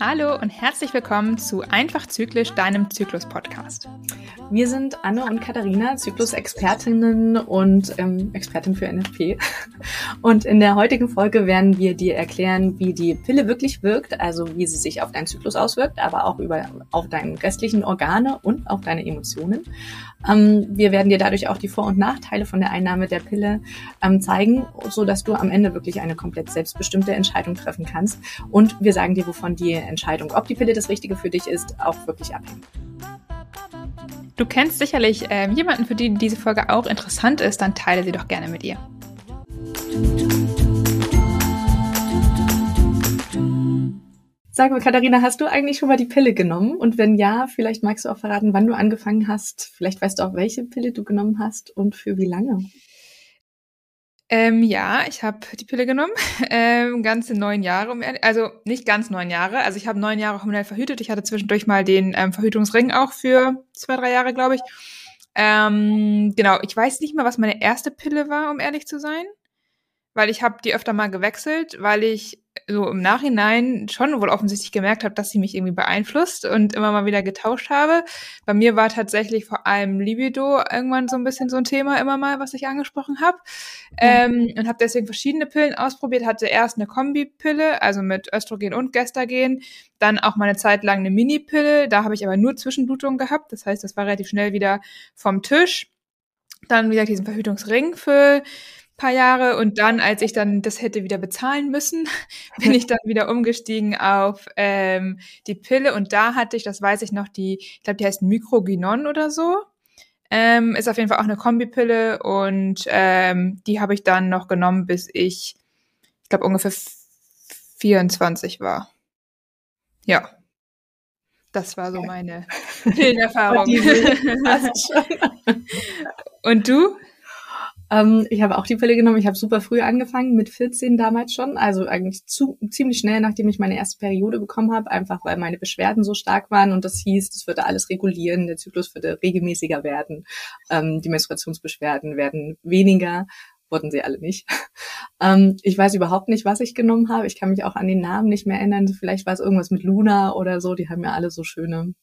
Hallo und herzlich willkommen zu Einfach Zyklisch, deinem Zyklus-Podcast. Wir sind Anne und Katharina, Zyklus-Expertinnen und ähm, Expertin für NFP. Und in der heutigen Folge werden wir dir erklären, wie die Pille wirklich wirkt, also wie sie sich auf deinen Zyklus auswirkt, aber auch über, auf deine restlichen Organe und auf deine Emotionen. Ähm, wir werden dir dadurch auch die Vor- und Nachteile von der Einnahme der Pille ähm, zeigen, so dass du am Ende wirklich eine komplett selbstbestimmte Entscheidung treffen kannst. Und wir sagen dir, wovon die Entscheidung, ob die Pille das Richtige für dich ist, auch wirklich abhängt. Du kennst sicherlich äh, jemanden, für den diese Folge auch interessant ist, dann teile sie doch gerne mit ihr. Sag mal, Katharina, hast du eigentlich schon mal die Pille genommen? Und wenn ja, vielleicht magst du auch verraten, wann du angefangen hast. Vielleicht weißt du auch, welche Pille du genommen hast und für wie lange. Ähm, ja, ich habe die Pille genommen, ähm, ganze neun Jahre, also nicht ganz neun Jahre. Also ich habe neun Jahre hormonell verhütet. Ich hatte zwischendurch mal den ähm, Verhütungsring auch für zwei, drei Jahre, glaube ich. Ähm, genau, ich weiß nicht mehr, was meine erste Pille war, um ehrlich zu sein, weil ich habe die öfter mal gewechselt, weil ich so im Nachhinein schon wohl offensichtlich gemerkt habe, dass sie mich irgendwie beeinflusst und immer mal wieder getauscht habe. Bei mir war tatsächlich vor allem Libido irgendwann so ein bisschen so ein Thema immer mal, was ich angesprochen habe. Ja. Ähm, und habe deswegen verschiedene Pillen ausprobiert. Hatte erst eine Kombipille, also mit Östrogen und Gestagen. Dann auch mal eine Zeit lang eine Minipille. Da habe ich aber nur Zwischenblutungen gehabt. Das heißt, das war relativ schnell wieder vom Tisch. Dann wieder diesen Verhütungsring für paar Jahre und dann, als ich dann das hätte wieder bezahlen müssen, bin ich dann wieder umgestiegen auf ähm, die Pille und da hatte ich, das weiß ich noch, die, ich glaube, die heißt Microginon oder so. Ähm, ist auf jeden Fall auch eine Kombipille und ähm, die habe ich dann noch genommen, bis ich, ich glaube, ungefähr 24 war. Ja. Das war so meine Pillenerfahrung. und du? Ähm, ich habe auch die Pille genommen. Ich habe super früh angefangen, mit 14 damals schon. Also eigentlich zu, ziemlich schnell, nachdem ich meine erste Periode bekommen habe, einfach weil meine Beschwerden so stark waren und das hieß, das würde alles regulieren, der Zyklus würde regelmäßiger werden, ähm, die Menstruationsbeschwerden werden weniger wurden sie alle nicht. ähm, ich weiß überhaupt nicht, was ich genommen habe. Ich kann mich auch an den Namen nicht mehr erinnern. Vielleicht war es irgendwas mit Luna oder so. Die haben ja alle so schöne,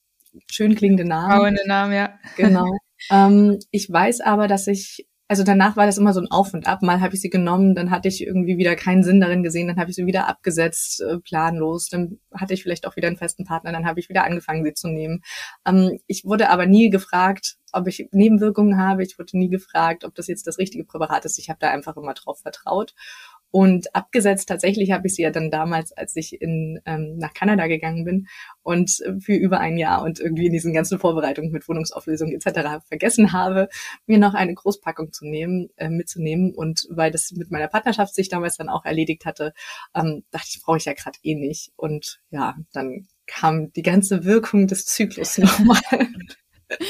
schön klingende Namen. Trauernde Namen, ja. Genau. ähm, ich weiß aber, dass ich also danach war das immer so ein Auf und Ab. Mal habe ich sie genommen, dann hatte ich irgendwie wieder keinen Sinn darin gesehen, dann habe ich sie wieder abgesetzt, äh, planlos. Dann hatte ich vielleicht auch wieder einen festen Partner, dann habe ich wieder angefangen, sie zu nehmen. Ähm, ich wurde aber nie gefragt, ob ich Nebenwirkungen habe. Ich wurde nie gefragt, ob das jetzt das richtige Präparat ist. Ich habe da einfach immer drauf vertraut. Und abgesetzt tatsächlich habe ich sie ja dann damals, als ich in, ähm, nach Kanada gegangen bin und für über ein Jahr und irgendwie in diesen ganzen Vorbereitungen mit Wohnungsauflösung etc. vergessen habe, mir noch eine Großpackung zu nehmen, äh, mitzunehmen. Und weil das mit meiner Partnerschaft sich damals dann auch erledigt hatte, ähm, dachte ich, brauche ich ja gerade eh nicht. Und ja, dann kam die ganze Wirkung des Zyklus nochmal.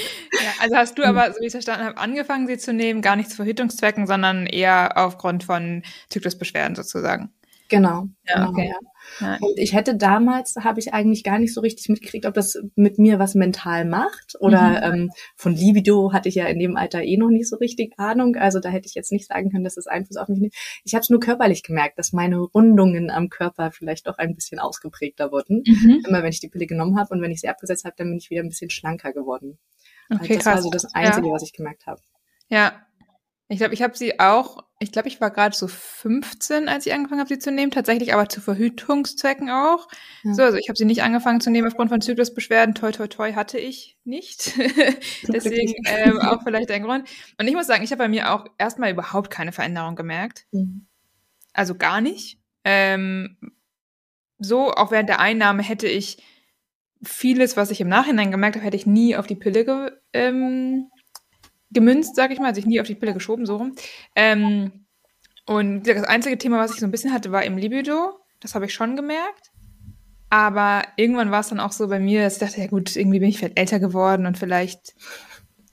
Also hast du hm. aber, so wie ich es verstanden habe, angefangen, sie zu nehmen, gar nicht zu Verhütungszwecken, sondern eher aufgrund von Zyklusbeschwerden sozusagen. Genau. Ja, genau, okay. Ja. Und ich hätte damals, habe ich eigentlich gar nicht so richtig mitgekriegt, ob das mit mir was mental macht. Oder mhm. ähm, von Libido hatte ich ja in dem Alter eh noch nicht so richtig Ahnung. Also da hätte ich jetzt nicht sagen können, dass das Einfluss auf mich nimmt. Ich habe es nur körperlich gemerkt, dass meine Rundungen am Körper vielleicht doch ein bisschen ausgeprägter wurden. Mhm. Immer wenn ich die Pille genommen habe und wenn ich sie abgesetzt habe, dann bin ich wieder ein bisschen schlanker geworden. Okay, also das krass. war so das Einzige, ja. was ich gemerkt habe. Ja, ich glaube, ich habe sie auch, ich glaube, ich war gerade so 15, als ich angefangen habe, sie zu nehmen, tatsächlich aber zu Verhütungszwecken auch. Ja. So, also ich habe sie nicht angefangen zu nehmen aufgrund von Zyklusbeschwerden. Toi, toi, toi hatte ich nicht. Deswegen ähm, auch vielleicht ein Grund. Und ich muss sagen, ich habe bei mir auch erstmal überhaupt keine Veränderung gemerkt. Mhm. Also gar nicht. Ähm, so, auch während der Einnahme hätte ich vieles, was ich im Nachhinein gemerkt habe, hätte ich nie auf die Pille ge ähm, gemünzt, sage ich mal, also ich nie auf die Pille geschoben, so rum. Ähm, und das einzige Thema, was ich so ein bisschen hatte, war im Libido. Das habe ich schon gemerkt. Aber irgendwann war es dann auch so bei mir, dass ich dachte, ja gut, irgendwie bin ich vielleicht älter geworden und vielleicht,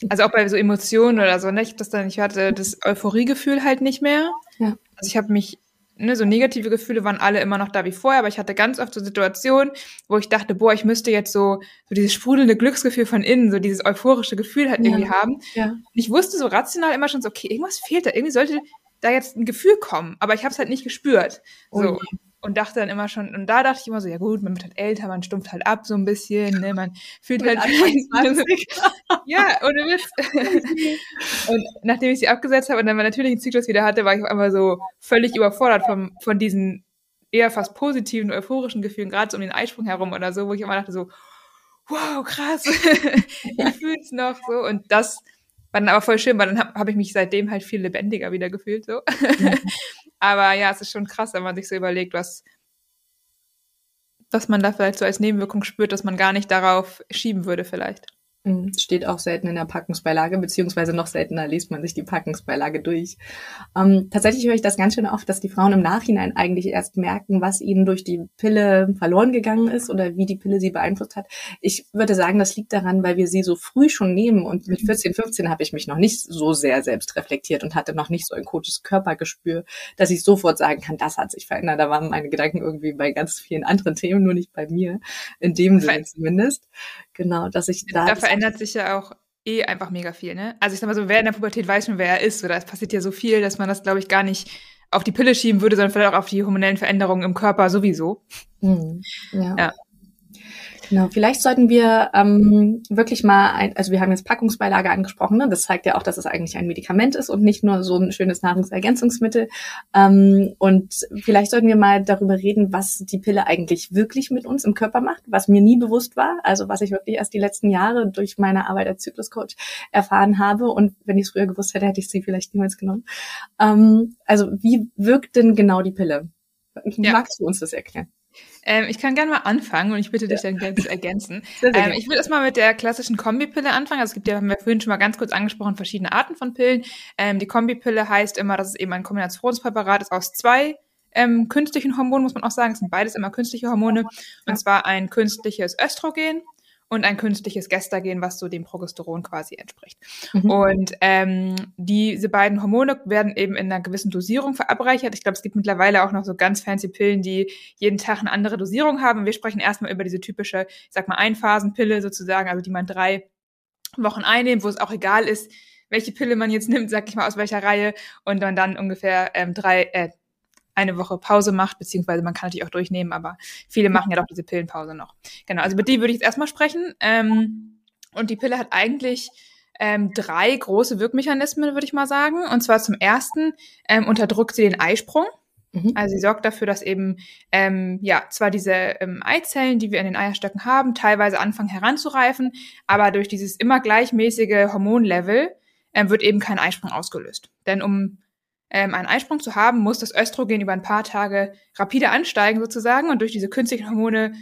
also auch bei so Emotionen oder so, ne, ich das dann, ich hatte das Euphoriegefühl halt nicht mehr. Ja. Also ich habe mich ne, so negative Gefühle waren alle immer noch da wie vorher, aber ich hatte ganz oft so Situationen, wo ich dachte, boah, ich müsste jetzt so, so dieses sprudelnde Glücksgefühl von innen, so dieses euphorische Gefühl halt irgendwie ja. haben. Ja. Und ich wusste so rational immer schon so, okay, irgendwas fehlt da, irgendwie sollte da jetzt ein Gefühl kommen, aber ich habe es halt nicht gespürt. So. Oh und dachte dann immer schon, und da dachte ich immer so, ja gut, man wird halt älter, man stumpft halt ab so ein bisschen, ne, man fühlt halt. ja, ohne Witz. und nachdem ich sie abgesetzt habe und dann meinen natürlichen Zyklus wieder hatte, war ich auf einmal so völlig überfordert von, von diesen eher fast positiven, euphorischen Gefühlen, gerade so um den Eisprung herum oder so, wo ich immer dachte so, wow, krass, ich fühle es noch so. Und das war dann aber voll schön, weil dann habe hab ich mich seitdem halt viel lebendiger wieder gefühlt. So. Aber ja, es ist schon krass, wenn man sich so überlegt, was, was man da vielleicht so als Nebenwirkung spürt, dass man gar nicht darauf schieben würde vielleicht. Mhm. Steht auch selten in der Packungsbeilage, beziehungsweise noch seltener liest man sich die Packungsbeilage durch. Ähm, tatsächlich höre ich das ganz schön oft, dass die Frauen im Nachhinein eigentlich erst merken, was ihnen durch die Pille verloren gegangen ist oder wie die Pille sie beeinflusst hat. Ich würde sagen, das liegt daran, weil wir sie so früh schon nehmen und mit 14, mhm. 15 habe ich mich noch nicht so sehr selbst reflektiert und hatte noch nicht so ein gutes Körpergespür, dass ich sofort sagen kann, das hat sich verändert. Da waren meine Gedanken irgendwie bei ganz vielen anderen Themen, nur nicht bei mir, in dem Sinne zumindest. Genau, dass ich da. Da verändert sich ja auch eh einfach mega viel, ne? Also ich sag mal so, wer in der Pubertät weiß schon, wer er ist, oder es passiert ja so viel, dass man das, glaube ich, gar nicht auf die Pille schieben würde, sondern vielleicht auch auf die hormonellen Veränderungen im Körper sowieso. Mhm. Ja. ja. Genau, vielleicht sollten wir ähm, wirklich mal, ein, also wir haben jetzt Packungsbeilage angesprochen, ne? das zeigt ja auch, dass es eigentlich ein Medikament ist und nicht nur so ein schönes Nahrungsergänzungsmittel. Ähm, und vielleicht sollten wir mal darüber reden, was die Pille eigentlich wirklich mit uns im Körper macht, was mir nie bewusst war, also was ich wirklich erst die letzten Jahre durch meine Arbeit als Zykluscoach erfahren habe. Und wenn ich es früher gewusst hätte, hätte ich sie vielleicht niemals genommen. Ähm, also wie wirkt denn genau die Pille? Ja. Magst du uns das erklären? Ähm, ich kann gerne mal anfangen und ich bitte dich ja. dann gerne zu ergänzen. Ähm, ich würde erstmal mit der klassischen Kombipille anfangen. Also es gibt ja, haben wir vorhin schon mal ganz kurz angesprochen, verschiedene Arten von Pillen. Ähm, die Kombipille heißt immer, dass es eben ein Kombinationspräparat ist aus zwei ähm, künstlichen Hormonen, muss man auch sagen. Es sind beides immer künstliche Hormone. Und zwar ein künstliches Östrogen und ein künstliches Gestagen, was so dem Progesteron quasi entspricht. Mhm. Und ähm, diese beiden Hormone werden eben in einer gewissen Dosierung verabreichert. Ich glaube, es gibt mittlerweile auch noch so ganz fancy Pillen, die jeden Tag eine andere Dosierung haben. Wir sprechen erstmal über diese typische, ich sag mal, Einphasenpille sozusagen, also die man drei Wochen einnimmt, wo es auch egal ist, welche Pille man jetzt nimmt, sag ich mal, aus welcher Reihe, und dann dann ungefähr ähm, drei, äh, eine Woche Pause macht, beziehungsweise man kann natürlich auch durchnehmen, aber viele machen ja doch diese Pillenpause noch. Genau, also über die würde ich jetzt erstmal sprechen. Ähm, und die Pille hat eigentlich ähm, drei große Wirkmechanismen, würde ich mal sagen. Und zwar zum ersten ähm, unterdrückt sie den Eisprung. Mhm. Also sie sorgt dafür, dass eben ähm, ja zwar diese ähm, Eizellen, die wir in den Eierstöcken haben, teilweise anfangen heranzureifen, aber durch dieses immer gleichmäßige Hormonlevel ähm, wird eben kein Eisprung ausgelöst. Denn um ähm, einen Eisprung zu haben, muss das Östrogen über ein paar Tage rapide ansteigen sozusagen und durch diese künstlichen Hormone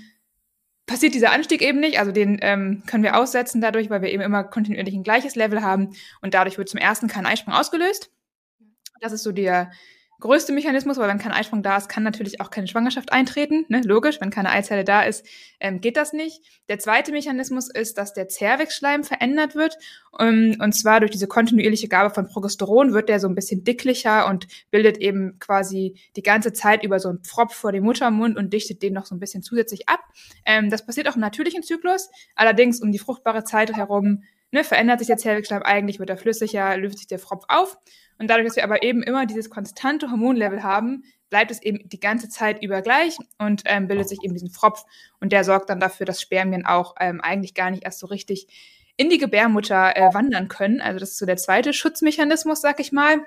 passiert dieser Anstieg eben nicht. Also den ähm, können wir aussetzen dadurch, weil wir eben immer kontinuierlich ein gleiches Level haben und dadurch wird zum ersten kein Eisprung ausgelöst. Das ist so der größte Mechanismus, weil wenn kein Eisprung da ist, kann natürlich auch keine Schwangerschaft eintreten. Ne? Logisch, wenn keine Eizelle da ist, ähm, geht das nicht. Der zweite Mechanismus ist, dass der Zervixschleim verändert wird. Um, ähm, und zwar durch diese kontinuierliche Gabe von Progesteron wird der so ein bisschen dicklicher und bildet eben quasi die ganze Zeit über so einen Pfropf vor dem Muttermund und dichtet den noch so ein bisschen zusätzlich ab. Ähm, das passiert auch im natürlichen Zyklus. Allerdings um die fruchtbare Zeit herum ne, verändert sich der Zervixschleim eigentlich, wird er flüssiger, löst sich der Pfropf auf. Und dadurch, dass wir aber eben immer dieses konstante Hormonlevel haben, bleibt es eben die ganze Zeit über gleich und ähm, bildet sich eben diesen Pfropf. Und der sorgt dann dafür, dass Spermien auch ähm, eigentlich gar nicht erst so richtig in die Gebärmutter äh, wandern können. Also das ist so der zweite Schutzmechanismus, sag ich mal.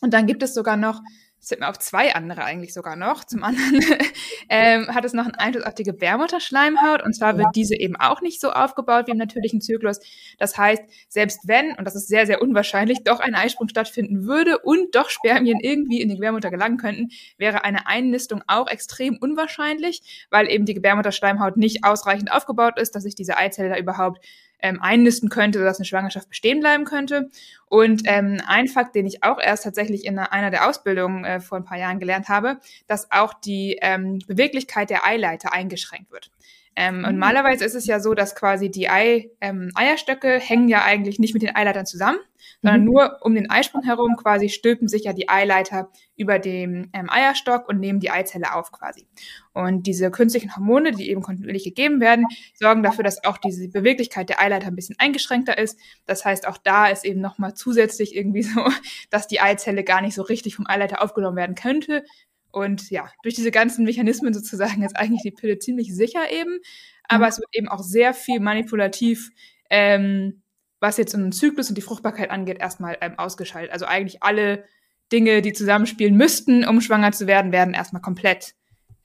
Und dann gibt es sogar noch es sind mir auf zwei andere eigentlich sogar noch. Zum anderen ähm, hat es noch einen Einfluss auf die Gebärmutterschleimhaut und zwar wird diese eben auch nicht so aufgebaut wie im natürlichen Zyklus. Das heißt, selbst wenn, und das ist sehr, sehr unwahrscheinlich, doch ein Eisprung stattfinden würde und doch Spermien irgendwie in die Gebärmutter gelangen könnten, wäre eine Einnistung auch extrem unwahrscheinlich, weil eben die Gebärmutterschleimhaut nicht ausreichend aufgebaut ist, dass sich diese Eizelle da überhaupt ähm, einnisten könnte, sodass eine Schwangerschaft bestehen bleiben könnte. Und ähm, ein Fakt, den ich auch erst tatsächlich in einer der Ausbildungen äh, vor ein paar Jahren gelernt habe, dass auch die ähm, Beweglichkeit der Eileiter eingeschränkt wird. Ähm, und mhm. normalerweise ist es ja so, dass quasi die Ei, ähm, Eierstöcke hängen ja eigentlich nicht mit den Eileitern zusammen, sondern mhm. nur um den Eisprung herum quasi stülpen sich ja die Eileiter über dem ähm, Eierstock und nehmen die Eizelle auf quasi. Und diese künstlichen Hormone, die eben kontinuierlich gegeben werden, sorgen dafür, dass auch diese Beweglichkeit der Eileiter ein bisschen eingeschränkter ist. Das heißt, auch da ist eben nochmal zusätzlich irgendwie so, dass die Eizelle gar nicht so richtig vom Eileiter aufgenommen werden könnte. Und ja, durch diese ganzen Mechanismen sozusagen ist eigentlich die Pille ziemlich sicher eben. Aber mhm. es wird eben auch sehr viel manipulativ ähm, was jetzt einen Zyklus und die Fruchtbarkeit angeht, erstmal ähm, ausgeschaltet. Also eigentlich alle Dinge, die zusammenspielen müssten, um schwanger zu werden, werden erstmal komplett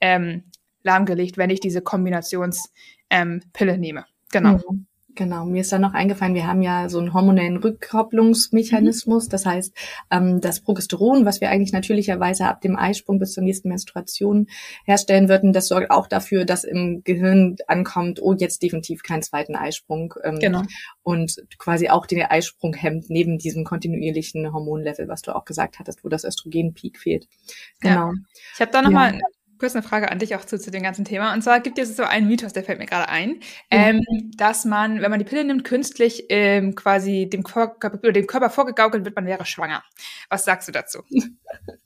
ähm, lahmgelegt, wenn ich diese Kombinationspille ähm, nehme. Genau. Mhm. Genau, mir ist da noch eingefallen, wir haben ja so einen hormonellen Rückkopplungsmechanismus. Mhm. Das heißt, ähm, das Progesteron, was wir eigentlich natürlicherweise ab dem Eisprung bis zur nächsten Menstruation herstellen würden, das sorgt auch dafür, dass im Gehirn ankommt, oh, jetzt definitiv keinen zweiten Eisprung. Ähm, genau. Und quasi auch den Eisprung hemmt, neben diesem kontinuierlichen Hormonlevel, was du auch gesagt hattest, wo das Östrogenpeak fehlt. Genau. Ja. Ich habe da nochmal ja kurz eine Frage an dich auch zu, zu dem ganzen Thema. Und zwar gibt es so einen Mythos, der fällt mir gerade ein, mhm. ähm, dass man, wenn man die Pille nimmt, künstlich ähm, quasi dem Körper, dem Körper vorgegaukelt wird, man wäre schwanger. Was sagst du dazu?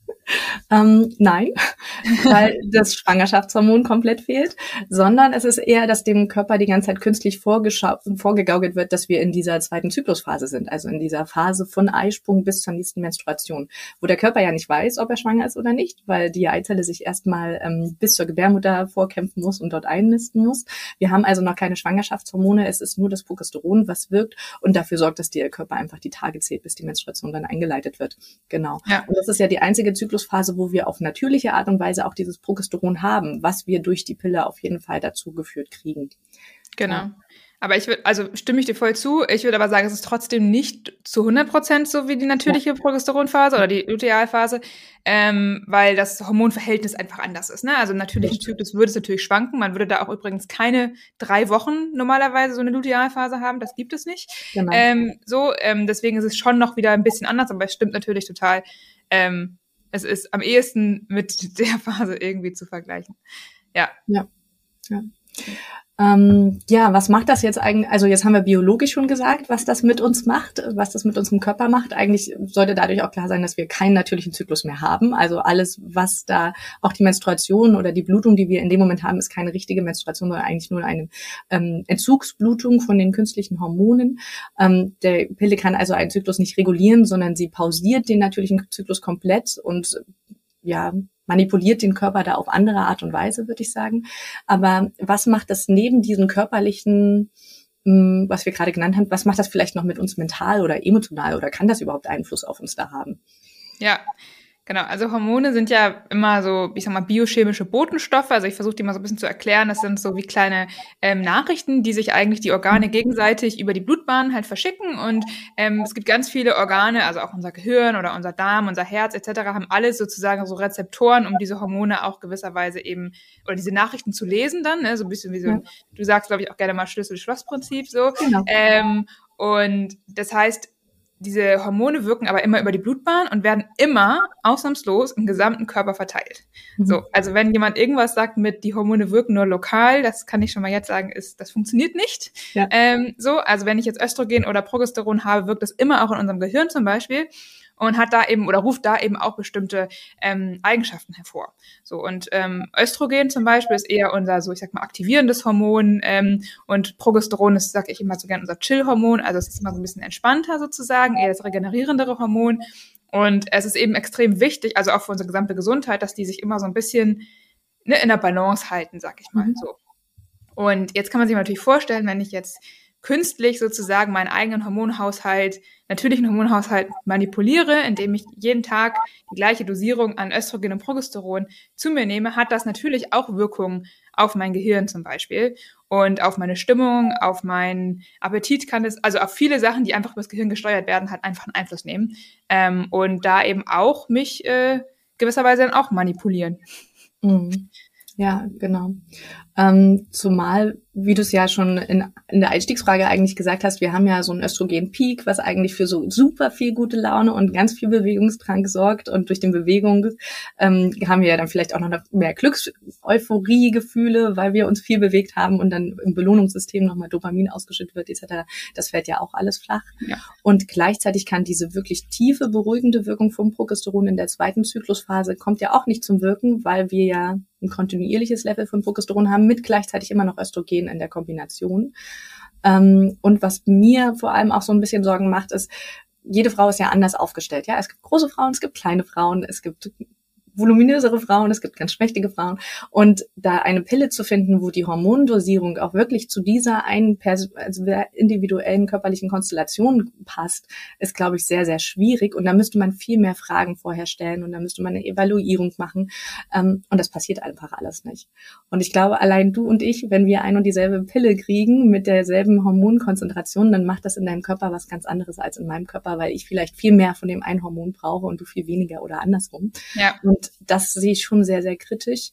Ähm, nein, weil das Schwangerschaftshormon komplett fehlt, sondern es ist eher, dass dem Körper die ganze Zeit künstlich vorgegaukelt wird, dass wir in dieser zweiten Zyklusphase sind, also in dieser Phase von Eisprung bis zur nächsten Menstruation, wo der Körper ja nicht weiß, ob er schwanger ist oder nicht, weil die Eizelle sich erstmal ähm, bis zur Gebärmutter vorkämpfen muss und dort einnisten muss. Wir haben also noch keine Schwangerschaftshormone, es ist nur das Progesteron, was wirkt und dafür sorgt, dass der Körper einfach die Tage zählt, bis die Menstruation dann eingeleitet wird. Genau. Ja. Und das ist ja die einzige Zyklus Zyklusphase, wo wir auf natürliche Art und Weise auch dieses Progesteron haben, was wir durch die Pille auf jeden Fall dazu geführt kriegen. Genau. Ja. Aber ich würde, also stimme ich dir voll zu. Ich würde aber sagen, es ist trotzdem nicht zu 100 Prozent so wie die natürliche ja. Progesteronphase oder die Lutealphase, ähm, weil das Hormonverhältnis einfach anders ist. Ne? Also im natürlichen Zyklus würde es natürlich schwanken. Man würde da auch übrigens keine drei Wochen normalerweise so eine Lutealphase haben. Das gibt es nicht. Genau. Ähm, so, ähm, deswegen ist es schon noch wieder ein bisschen anders, aber es stimmt natürlich total. Ähm, es ist am ehesten mit der Phase irgendwie zu vergleichen. Ja. Ja. ja. Ähm, ja, was macht das jetzt eigentlich? Also jetzt haben wir biologisch schon gesagt, was das mit uns macht, was das mit unserem Körper macht. Eigentlich sollte dadurch auch klar sein, dass wir keinen natürlichen Zyklus mehr haben. Also alles, was da, auch die Menstruation oder die Blutung, die wir in dem Moment haben, ist keine richtige Menstruation, sondern eigentlich nur eine ähm, Entzugsblutung von den künstlichen Hormonen. Ähm, der Pille kann also einen Zyklus nicht regulieren, sondern sie pausiert den natürlichen Zyklus komplett und ja, manipuliert den Körper da auf andere Art und Weise, würde ich sagen. Aber was macht das neben diesen körperlichen, hm, was wir gerade genannt haben, was macht das vielleicht noch mit uns mental oder emotional oder kann das überhaupt Einfluss auf uns da haben? Ja, Genau, also Hormone sind ja immer so, ich sag mal, biochemische Botenstoffe. Also ich versuche die mal so ein bisschen zu erklären. Das sind so wie kleine ähm, Nachrichten, die sich eigentlich die Organe gegenseitig über die Blutbahn halt verschicken. Und ähm, es gibt ganz viele Organe, also auch unser Gehirn oder unser Darm, unser Herz etc. haben alles sozusagen so Rezeptoren, um diese Hormone auch gewisserweise eben oder diese Nachrichten zu lesen dann. Ne? So ein bisschen wie so, ja. du sagst, glaube ich, auch gerne mal Schlüssel-Schloss-Prinzip so. Genau. Ähm, und das heißt, diese Hormone wirken aber immer über die Blutbahn und werden immer ausnahmslos im gesamten Körper verteilt. Mhm. So, also wenn jemand irgendwas sagt mit, die Hormone wirken nur lokal, das kann ich schon mal jetzt sagen, ist, das funktioniert nicht. Ja. Ähm, so, also wenn ich jetzt Östrogen oder Progesteron habe, wirkt das immer auch in unserem Gehirn zum Beispiel und hat da eben oder ruft da eben auch bestimmte ähm, Eigenschaften hervor. So und ähm, Östrogen zum Beispiel ist eher unser so ich sag mal aktivierendes Hormon ähm, und Progesteron ist sag ich immer so gern unser Chill-Hormon, also es ist immer so ein bisschen entspannter sozusagen, eher das regenerierendere Hormon und es ist eben extrem wichtig, also auch für unsere gesamte Gesundheit, dass die sich immer so ein bisschen ne, in der Balance halten, sag ich mal mhm. so. Und jetzt kann man sich natürlich vorstellen, wenn ich jetzt künstlich sozusagen meinen eigenen Hormonhaushalt, natürlichen Hormonhaushalt manipuliere, indem ich jeden Tag die gleiche Dosierung an Östrogen und Progesteron zu mir nehme, hat das natürlich auch Wirkungen auf mein Gehirn zum Beispiel und auf meine Stimmung, auf meinen Appetit kann es, also auf viele Sachen, die einfach über das Gehirn gesteuert werden, halt einfach einen Einfluss nehmen ähm, und da eben auch mich äh, gewisserweise dann auch manipulieren. Mhm. Ja, genau. Ähm, zumal, wie du es ja schon in, in der Einstiegsfrage eigentlich gesagt hast, wir haben ja so einen Östrogen-Peak, was eigentlich für so super viel gute Laune und ganz viel Bewegungsdrang sorgt. Und durch den Bewegung ähm, haben wir ja dann vielleicht auch noch mehr Glücks-, Euphorie-Gefühle, weil wir uns viel bewegt haben und dann im Belohnungssystem nochmal Dopamin ausgeschüttet wird etc. Das fällt ja auch alles flach. Ja. Und gleichzeitig kann diese wirklich tiefe, beruhigende Wirkung vom Progesteron in der zweiten Zyklusphase kommt ja auch nicht zum Wirken, weil wir ja ein kontinuierliches Level von Progesteron haben mit gleichzeitig immer noch Östrogen in der Kombination. Ähm, und was mir vor allem auch so ein bisschen Sorgen macht, ist, jede Frau ist ja anders aufgestellt. Ja, es gibt große Frauen, es gibt kleine Frauen, es gibt voluminösere Frauen, es gibt ganz schmächtige Frauen. Und da eine Pille zu finden, wo die Hormondosierung auch wirklich zu dieser einen Pers also individuellen körperlichen Konstellation passt, ist, glaube ich, sehr, sehr schwierig. Und da müsste man viel mehr Fragen vorher stellen und da müsste man eine Evaluierung machen. Ähm, und das passiert einfach alles nicht. Und ich glaube, allein du und ich, wenn wir ein und dieselbe Pille kriegen mit derselben Hormonkonzentration, dann macht das in deinem Körper was ganz anderes als in meinem Körper, weil ich vielleicht viel mehr von dem einen Hormon brauche und du viel weniger oder andersrum. Ja. Und das sehe ich schon sehr, sehr kritisch,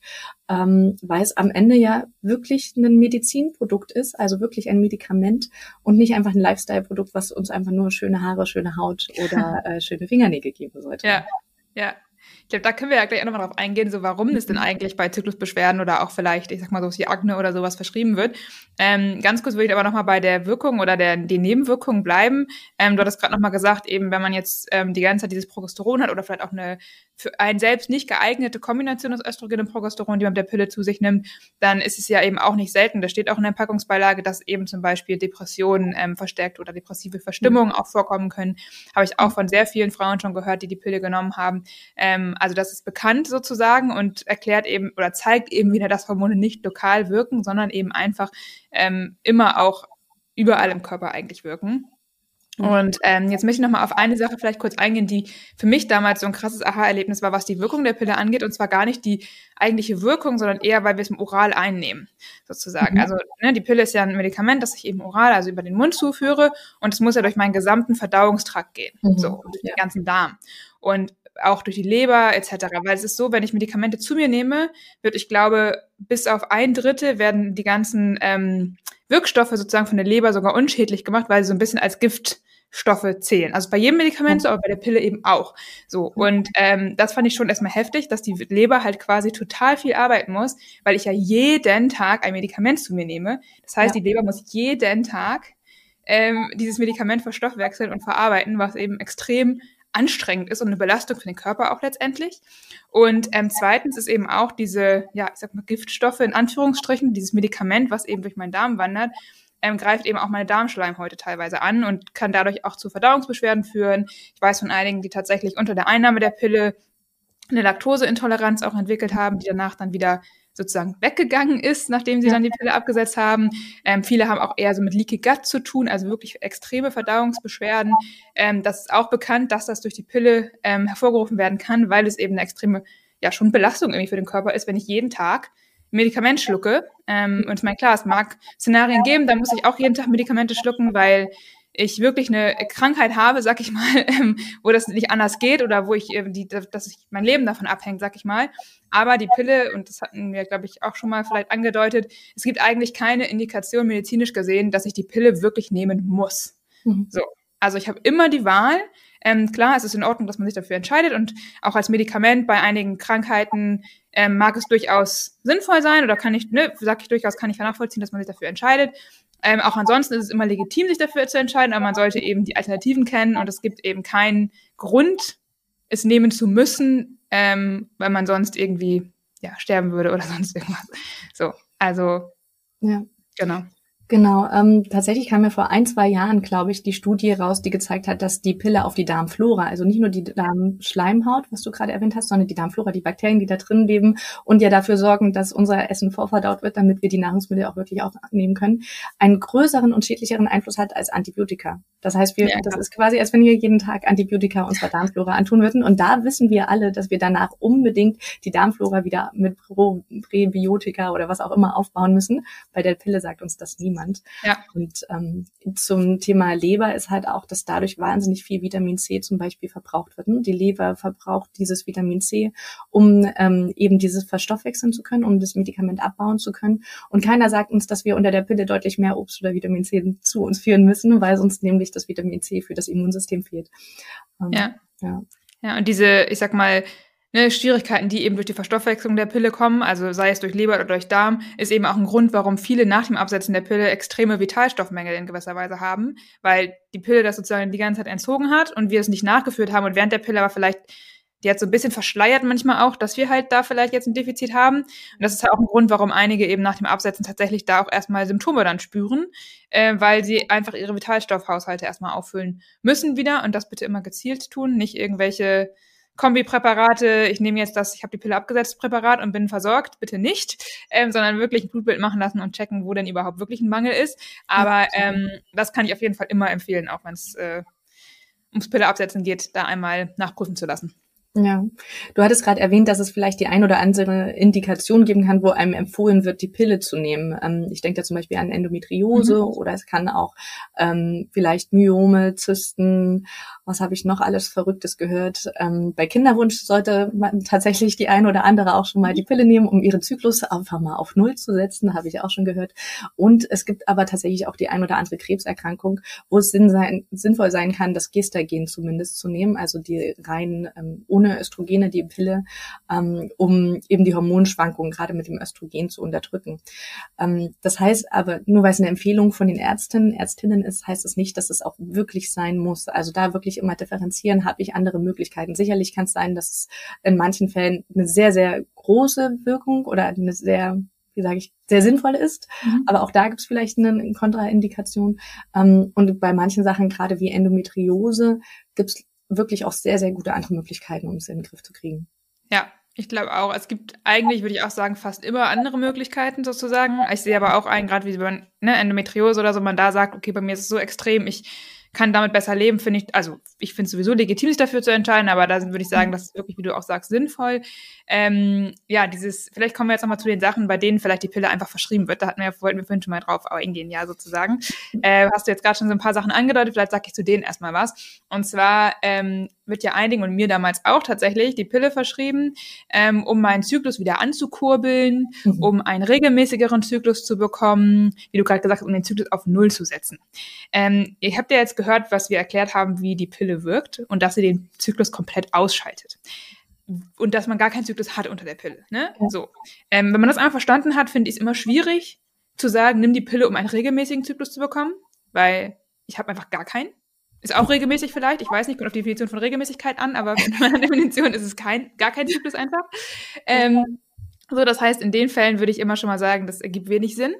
ähm, weil es am Ende ja wirklich ein Medizinprodukt ist, also wirklich ein Medikament und nicht einfach ein Lifestyle-Produkt, was uns einfach nur schöne Haare, schöne Haut oder äh, schöne Fingernägel geben sollte. Ja, ja. Ich glaube, da können wir ja gleich auch nochmal drauf eingehen, so warum das denn mhm. eigentlich bei Zyklusbeschwerden oder auch vielleicht, ich sag mal so wie Akne oder sowas verschrieben wird. Ähm, ganz kurz würde ich aber nochmal bei der Wirkung oder der, den Nebenwirkungen bleiben. Ähm, du hattest gerade nochmal gesagt, eben wenn man jetzt ähm, die ganze Zeit dieses Progesteron hat oder vielleicht auch eine für einen selbst nicht geeignete Kombination aus Östrogen und Progesteron, die man mit der Pille zu sich nimmt, dann ist es ja eben auch nicht selten. Da steht auch in der Packungsbeilage, dass eben zum Beispiel Depressionen ähm, verstärkt oder depressive Verstimmungen mhm. auch vorkommen können. Habe ich auch von sehr vielen Frauen schon gehört, die die Pille genommen haben. Ähm, also das ist bekannt sozusagen und erklärt eben oder zeigt eben wieder, dass Hormone nicht lokal wirken, sondern eben einfach ähm, immer auch überall im Körper eigentlich wirken. Mhm. Und ähm, jetzt möchte ich nochmal auf eine Sache vielleicht kurz eingehen, die für mich damals so ein krasses Aha-Erlebnis war, was die Wirkung der Pille angeht. Und zwar gar nicht die eigentliche Wirkung, sondern eher, weil wir es im Oral einnehmen, sozusagen. Mhm. Also ne, die Pille ist ja ein Medikament, das ich eben oral, also über den Mund zuführe. Und es muss ja durch meinen gesamten Verdauungstrakt gehen, mhm. so, durch den ganzen Darm. Und auch durch die Leber etc. Weil es ist so, wenn ich Medikamente zu mir nehme, wird, ich glaube, bis auf ein Drittel werden die ganzen ähm, Wirkstoffe sozusagen von der Leber sogar unschädlich gemacht, weil sie so ein bisschen als Gift Stoffe zählen. Also bei jedem Medikament so, aber bei der Pille eben auch. So und ähm, das fand ich schon erstmal heftig, dass die Leber halt quasi total viel arbeiten muss, weil ich ja jeden Tag ein Medikament zu mir nehme. Das heißt, ja. die Leber muss jeden Tag ähm, dieses Medikament verstoffwechseln und verarbeiten, was eben extrem anstrengend ist und eine Belastung für den Körper auch letztendlich. Und ähm, zweitens ist eben auch diese, ja, ich sag mal, Giftstoffe in Anführungsstrichen, dieses Medikament, was eben durch meinen Darm wandert, ähm, greift eben auch meine Darmschleimhäute teilweise an und kann dadurch auch zu Verdauungsbeschwerden führen. Ich weiß von einigen, die tatsächlich unter der Einnahme der Pille eine Laktoseintoleranz auch entwickelt haben, die danach dann wieder sozusagen weggegangen ist, nachdem sie dann die Pille abgesetzt haben. Ähm, viele haben auch eher so mit Leaky Gut zu tun, also wirklich extreme Verdauungsbeschwerden. Ähm, das ist auch bekannt, dass das durch die Pille ähm, hervorgerufen werden kann, weil es eben eine extreme, ja schon Belastung irgendwie für den Körper ist, wenn ich jeden Tag Medikament schlucke. Ähm, und ich meine, klar, es mag Szenarien geben, da muss ich auch jeden Tag Medikamente schlucken, weil ich wirklich eine Krankheit habe, sag ich mal, ähm, wo das nicht anders geht oder wo ich ähm, die, dass ich mein Leben davon abhängt, sag ich mal. Aber die Pille, und das hatten wir, glaube ich, auch schon mal vielleicht angedeutet, es gibt eigentlich keine Indikation medizinisch gesehen, dass ich die Pille wirklich nehmen muss. Mhm. So. Also ich habe immer die Wahl. Ähm, klar, es ist in Ordnung, dass man sich dafür entscheidet und auch als Medikament bei einigen Krankheiten ähm, mag es durchaus sinnvoll sein oder kann ich, ne, sag ich durchaus, kann ich nachvollziehen, dass man sich dafür entscheidet. Ähm, auch ansonsten ist es immer legitim, sich dafür zu entscheiden, aber man sollte eben die Alternativen kennen und es gibt eben keinen Grund, es nehmen zu müssen, ähm, weil man sonst irgendwie ja, sterben würde oder sonst irgendwas. So, also ja. genau. Genau, ähm, tatsächlich kam ja vor ein, zwei Jahren, glaube ich, die Studie raus, die gezeigt hat, dass die Pille auf die Darmflora, also nicht nur die Darmschleimhaut, was du gerade erwähnt hast, sondern die Darmflora, die Bakterien, die da drin leben und ja dafür sorgen, dass unser Essen vorverdaut wird, damit wir die Nahrungsmittel auch wirklich aufnehmen können, einen größeren und schädlicheren Einfluss hat als Antibiotika. Das heißt, wir, ja, das ist quasi, als wenn wir jeden Tag Antibiotika unserer Darmflora antun würden. Und da wissen wir alle, dass wir danach unbedingt die Darmflora wieder mit Präbiotika oder was auch immer aufbauen müssen. Bei der Pille sagt uns das niemand niemand. Ja. Und ähm, zum Thema Leber ist halt auch, dass dadurch wahnsinnig viel Vitamin C zum Beispiel verbraucht wird. Ne? Die Leber verbraucht dieses Vitamin C, um ähm, eben dieses verstoffwechseln zu können, um das Medikament abbauen zu können. Und keiner sagt uns, dass wir unter der Pille deutlich mehr Obst oder Vitamin C zu uns führen müssen, weil sonst nämlich das Vitamin C für das Immunsystem fehlt. Ähm, ja. ja. Ja, und diese, ich sag mal, ne, Schwierigkeiten, die eben durch die Verstoffwechslung der Pille kommen, also sei es durch Leber oder durch Darm, ist eben auch ein Grund, warum viele nach dem Absetzen der Pille extreme Vitalstoffmängel in gewisser Weise haben, weil die Pille das sozusagen die ganze Zeit entzogen hat und wir es nicht nachgeführt haben und während der Pille aber vielleicht die hat so ein bisschen verschleiert manchmal auch, dass wir halt da vielleicht jetzt ein Defizit haben. Und das ist halt auch ein Grund, warum einige eben nach dem Absetzen tatsächlich da auch erstmal Symptome dann spüren, äh, weil sie einfach ihre Vitalstoffhaushalte erstmal auffüllen müssen wieder und das bitte immer gezielt tun, nicht irgendwelche Kombipräparate, ich nehme jetzt das, ich habe die Pille abgesetzt, Präparat und bin versorgt, bitte nicht, ähm, sondern wirklich ein Blutbild machen lassen und checken, wo denn überhaupt wirklich ein Mangel ist. Aber ähm, das kann ich auf jeden Fall immer empfehlen, auch wenn es äh, ums Pille absetzen geht, da einmal nachprüfen zu lassen. Ja, du hattest gerade erwähnt, dass es vielleicht die ein oder andere Indikation geben kann, wo einem empfohlen wird, die Pille zu nehmen. Ähm, ich denke da zum Beispiel an Endometriose mhm. oder es kann auch ähm, vielleicht Myome, Zysten, was habe ich noch alles Verrücktes gehört. Ähm, bei Kinderwunsch sollte man tatsächlich die ein oder andere auch schon mal die Pille nehmen, um ihren Zyklus einfach mal auf Null zu setzen, habe ich auch schon gehört. Und es gibt aber tatsächlich auch die ein oder andere Krebserkrankung, wo es Sinn sein, sinnvoll sein kann, das Gestagen zumindest zu nehmen, also die rein ähm, ohne ohne Östrogene die Pille, ähm, um eben die Hormonschwankungen gerade mit dem Östrogen zu unterdrücken. Ähm, das heißt aber, nur weil es eine Empfehlung von den Ärztinnen, Ärztinnen ist, heißt es nicht, dass es auch wirklich sein muss. Also da wirklich immer differenzieren, habe ich andere Möglichkeiten. Sicherlich kann es sein, dass es in manchen Fällen eine sehr, sehr große Wirkung oder eine sehr wie sage ich, sehr sinnvoll ist. Mhm. Aber auch da gibt es vielleicht eine Kontraindikation. Ähm, und bei manchen Sachen, gerade wie Endometriose, gibt es wirklich auch sehr, sehr gute andere Möglichkeiten, um es in den Griff zu kriegen. Ja, ich glaube auch. Es gibt eigentlich, würde ich auch sagen, fast immer andere Möglichkeiten sozusagen. Ich sehe aber auch ein, gerade wie bei ne, Endometriose oder so, man da sagt, okay, bei mir ist es so extrem, ich kann damit besser leben, finde ich, also ich finde es sowieso legitim, sich dafür zu entscheiden, aber da würde ich sagen, das ist wirklich, wie du auch sagst, sinnvoll. Ähm, ja, dieses, vielleicht kommen wir jetzt nochmal zu den Sachen, bei denen vielleicht die Pille einfach verschrieben wird. Da hatten wir, wollten wir vorhin schon mal drauf eingehen, ja, sozusagen. Äh, hast du jetzt gerade schon so ein paar Sachen angedeutet, vielleicht sage ich zu denen erstmal was. Und zwar ähm, wird ja einigen und mir damals auch tatsächlich die Pille verschrieben, ähm, um meinen Zyklus wieder anzukurbeln, mhm. um einen regelmäßigeren Zyklus zu bekommen, wie du gerade gesagt hast, um den Zyklus auf Null zu setzen. Ähm, ihr habt ja jetzt gehört, was wir erklärt haben, wie die Pille wirkt und dass sie den Zyklus komplett ausschaltet und dass man gar keinen Zyklus hat unter der Pille. Ne? Ja. So. Ähm, wenn man das einmal verstanden hat, finde ich es immer schwierig zu sagen, nimm die Pille, um einen regelmäßigen Zyklus zu bekommen, weil ich habe einfach gar keinen. Ist auch regelmäßig vielleicht, ich weiß nicht, kommt auf die Definition von Regelmäßigkeit an, aber in meiner Definition ist es kein, gar kein Zyklus einfach. Ähm, so, das heißt, in den Fällen würde ich immer schon mal sagen, das ergibt wenig Sinn.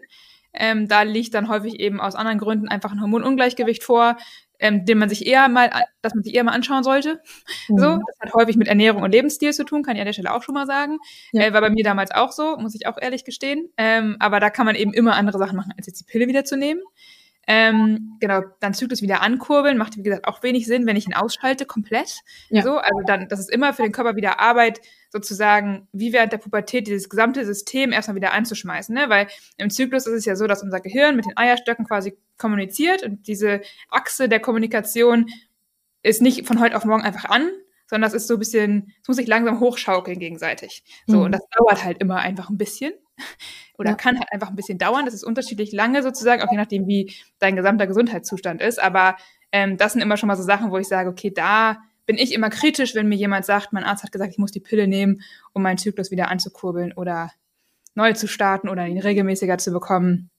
Ähm, da liegt dann häufig eben aus anderen Gründen einfach ein Hormonungleichgewicht vor, ähm, den man sich eher mal, dass man sich eher mal anschauen sollte. Mhm. So, das hat häufig mit Ernährung und Lebensstil zu tun, kann ich an der Stelle auch schon mal sagen. Ja. Äh, war bei mir damals auch so, muss ich auch ehrlich gestehen. Ähm, aber da kann man eben immer andere Sachen machen, als jetzt die Pille wieder zu nehmen. Ähm, genau, dann Zyklus wieder ankurbeln, macht wie gesagt auch wenig Sinn, wenn ich ihn ausschalte komplett. Ja. So, also dann, das ist immer für den Körper wieder Arbeit, sozusagen wie während der Pubertät dieses gesamte System erstmal wieder anzuschmeißen, ne? Weil im Zyklus ist es ja so, dass unser Gehirn mit den Eierstöcken quasi kommuniziert und diese Achse der Kommunikation ist nicht von heute auf morgen einfach an, sondern das ist so ein bisschen, es muss sich langsam hochschaukeln gegenseitig. So, mhm. und das dauert halt immer einfach ein bisschen oder ja. kann halt einfach ein bisschen dauern. Das ist unterschiedlich lange sozusagen, auch je nachdem, wie dein gesamter Gesundheitszustand ist. Aber ähm, das sind immer schon mal so Sachen, wo ich sage, okay, da bin ich immer kritisch, wenn mir jemand sagt, mein Arzt hat gesagt, ich muss die Pille nehmen, um meinen Zyklus wieder anzukurbeln oder neu zu starten oder ihn regelmäßiger zu bekommen.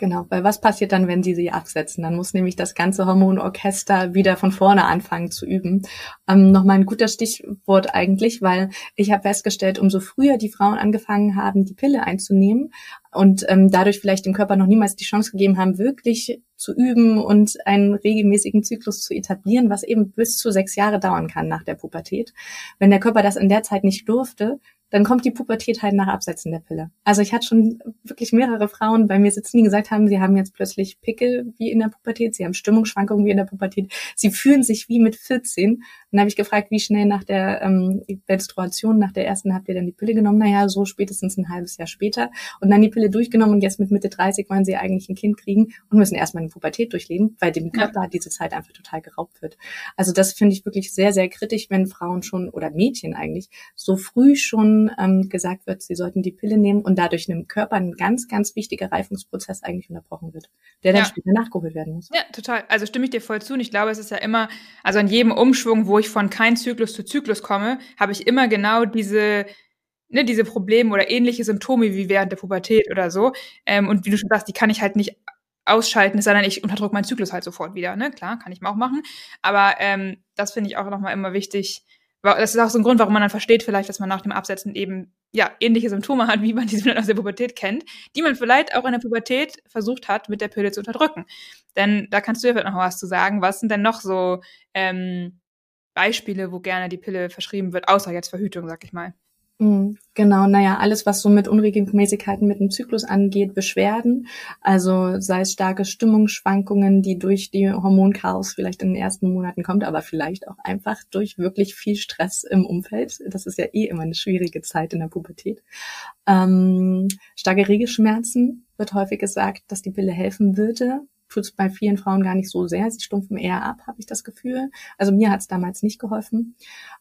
Genau, weil was passiert dann, wenn sie sie absetzen? Dann muss nämlich das ganze Hormonorchester wieder von vorne anfangen zu üben. Ähm, Nochmal ein guter Stichwort eigentlich, weil ich habe festgestellt, umso früher die Frauen angefangen haben, die Pille einzunehmen und ähm, dadurch vielleicht dem Körper noch niemals die Chance gegeben haben, wirklich zu üben und einen regelmäßigen Zyklus zu etablieren, was eben bis zu sechs Jahre dauern kann nach der Pubertät. Wenn der Körper das in der Zeit nicht durfte, dann kommt die Pubertät halt nach Absetzen der Pille. Also ich hatte schon wirklich mehrere Frauen bei mir sitzen, die gesagt haben, sie haben jetzt plötzlich Pickel wie in der Pubertät, sie haben Stimmungsschwankungen wie in der Pubertät, sie fühlen sich wie mit 14. Und dann habe ich gefragt, wie schnell nach der ähm, Menstruation, nach der ersten habt ihr dann die Pille genommen? Naja, so spätestens ein halbes Jahr später. Und dann die Pille durchgenommen und jetzt mit Mitte 30 wollen sie eigentlich ein Kind kriegen und müssen erstmal eine Pubertät durchleben, weil dem Körper ja. diese Zeit einfach total geraubt wird. Also das finde ich wirklich sehr, sehr kritisch, wenn Frauen schon oder Mädchen eigentlich so früh schon ähm, gesagt wird, sie sollten die Pille nehmen und dadurch einem Körper ein ganz, ganz wichtiger Reifungsprozess eigentlich unterbrochen wird, der dann ja. später nachgeholt werden muss. Ja, total. Also stimme ich dir voll zu. Und ich glaube, es ist ja immer, also an jedem Umschwung, wo ich von kein Zyklus zu Zyklus komme, habe ich immer genau diese ne, diese Probleme oder ähnliche Symptome wie während der Pubertät oder so. Ähm, und wie du schon sagst, die kann ich halt nicht ausschalten, denn, ich unterdrücke meinen Zyklus halt sofort wieder. Ne? Klar, kann ich auch machen. Aber ähm, das finde ich auch nochmal immer wichtig. Das ist auch so ein Grund, warum man dann versteht vielleicht, dass man nach dem Absetzen eben ja ähnliche Symptome hat, wie man diese aus der Pubertät kennt, die man vielleicht auch in der Pubertät versucht hat, mit der Pille zu unterdrücken. Denn da kannst du ja vielleicht noch was zu sagen. Was sind denn noch so ähm, Beispiele, wo gerne die Pille verschrieben wird, außer jetzt Verhütung, sag ich mal? Mhm, genau, naja, alles, was so mit Unregelmäßigkeiten mit dem Zyklus angeht, Beschwerden, also sei es starke Stimmungsschwankungen, die durch die Hormonchaos vielleicht in den ersten Monaten kommt, aber vielleicht auch einfach durch wirklich viel Stress im Umfeld. Das ist ja eh immer eine schwierige Zeit in der Pubertät. Ähm, starke Regelschmerzen wird häufig gesagt, dass die Pille helfen würde tut es bei vielen Frauen gar nicht so sehr. Sie stumpfen eher ab, habe ich das Gefühl. Also mir hat es damals nicht geholfen,